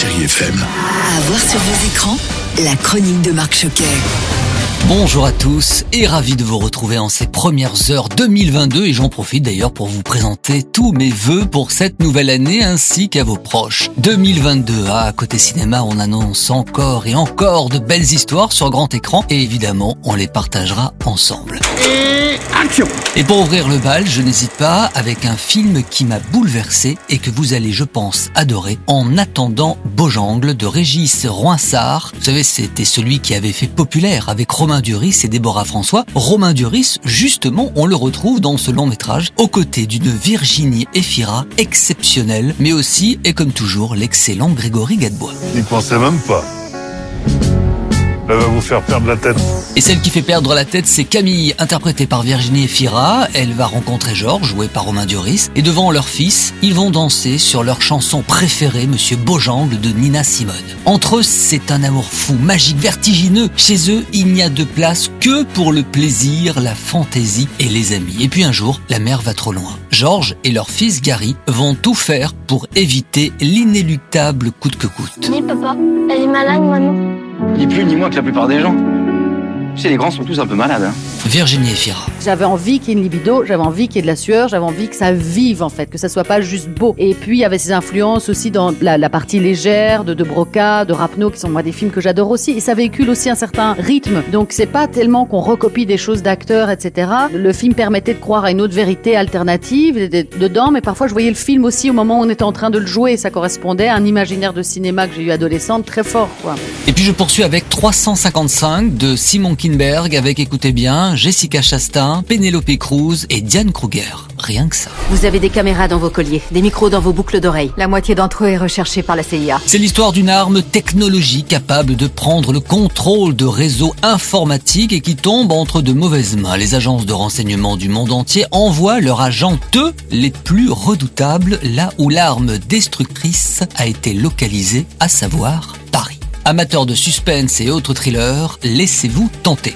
Chérie FM. À voir sur vos écrans, la chronique de Marc Choquet. Bonjour à tous et ravi de vous retrouver en ces premières heures 2022 et j'en profite d'ailleurs pour vous présenter tous mes vœux pour cette nouvelle année ainsi qu'à vos proches. 2022, ah, à côté cinéma, on annonce encore et encore de belles histoires sur grand écran et évidemment, on les partagera ensemble. Et pour ouvrir le bal, je n'hésite pas avec un film qui m'a bouleversé et que vous allez, je pense, adorer en attendant Beaujangle de Régis Roinsard. Vous savez, c'était celui qui avait fait populaire avec Romain Duris et Déborah François. Romain Duris, justement, on le retrouve dans ce long métrage aux côtés d'une Virginie Efira exceptionnelle, mais aussi, et comme toujours, l'excellent Grégory Gadebois. N'y pensez même pas. Elle va vous faire perdre la tête. Et celle qui fait perdre la tête, c'est Camille, interprétée par Virginie Efira. Elle va rencontrer Georges, joué par Romain Duris. Et devant leur fils, ils vont danser sur leur chanson préférée, Monsieur Beaujangle de Nina Simone. Entre eux, c'est un amour fou, magique, vertigineux. Chez eux, il n'y a de place que pour le plaisir, la fantaisie et les amis. Et puis un jour, la mère va trop loin. Georges et leur fils Gary vont tout faire pour éviter l'inéluctable coûte que coûte. Oui, papa, elle est malade, maman. Ni plus ni moins que la plupart des gens. Tu sais, les grands sont tous un peu malades. Hein. Virginie Efira. J'avais envie qu'il y ait une libido, j'avais envie qu'il y ait de la sueur, j'avais envie que ça vive en fait, que ça soit pas juste beau. Et puis il y avait ces influences aussi dans la, partie légère de De Broca, de Rapno, qui sont moi des films que j'adore aussi. Et ça véhicule aussi un certain rythme. Donc c'est pas tellement qu'on recopie des choses d'acteurs, etc. Le film permettait de croire à une autre vérité alternative dedans, mais parfois je voyais le film aussi au moment où on était en train de le jouer. Ça correspondait à un imaginaire de cinéma que j'ai eu adolescente très fort. Et puis je poursuis avec 355 de Simon Kinberg avec, écoutez bien, Jessica Chastain, Penelope Cruz et Diane Kruger. Rien que ça. Vous avez des caméras dans vos colliers, des micros dans vos boucles d'oreilles. La moitié d'entre eux est recherchée par la CIA. C'est l'histoire d'une arme technologique capable de prendre le contrôle de réseaux informatiques et qui tombe entre de mauvaises mains. Les agences de renseignement du monde entier envoient leurs agents, eux, les plus redoutables, là où l'arme destructrice a été localisée, à savoir Paris. Amateurs de suspense et autres thrillers, laissez-vous tenter.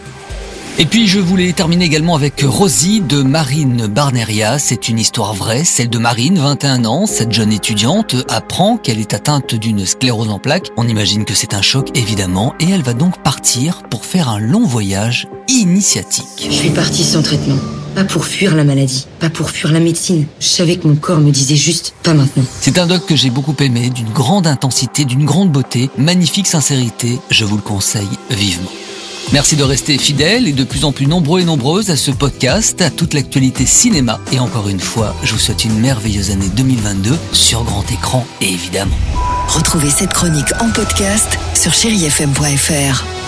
Et puis je voulais terminer également avec Rosie de Marine Barneria. C'est une histoire vraie, celle de Marine, 21 ans. Cette jeune étudiante apprend qu'elle est atteinte d'une sclérose en plaques. On imagine que c'est un choc évidemment et elle va donc partir pour faire un long voyage initiatique. Je suis partie sans traitement. Pas pour fuir la maladie, pas pour fuir la médecine. Je savais que mon corps me disait juste pas maintenant. C'est un doc que j'ai beaucoup aimé, d'une grande intensité, d'une grande beauté, magnifique sincérité. Je vous le conseille vivement. Merci de rester fidèles et de plus en plus nombreux et nombreuses à ce podcast, à toute l'actualité cinéma. Et encore une fois, je vous souhaite une merveilleuse année 2022 sur grand écran et évidemment. Retrouvez cette chronique en podcast sur chérifm.fr.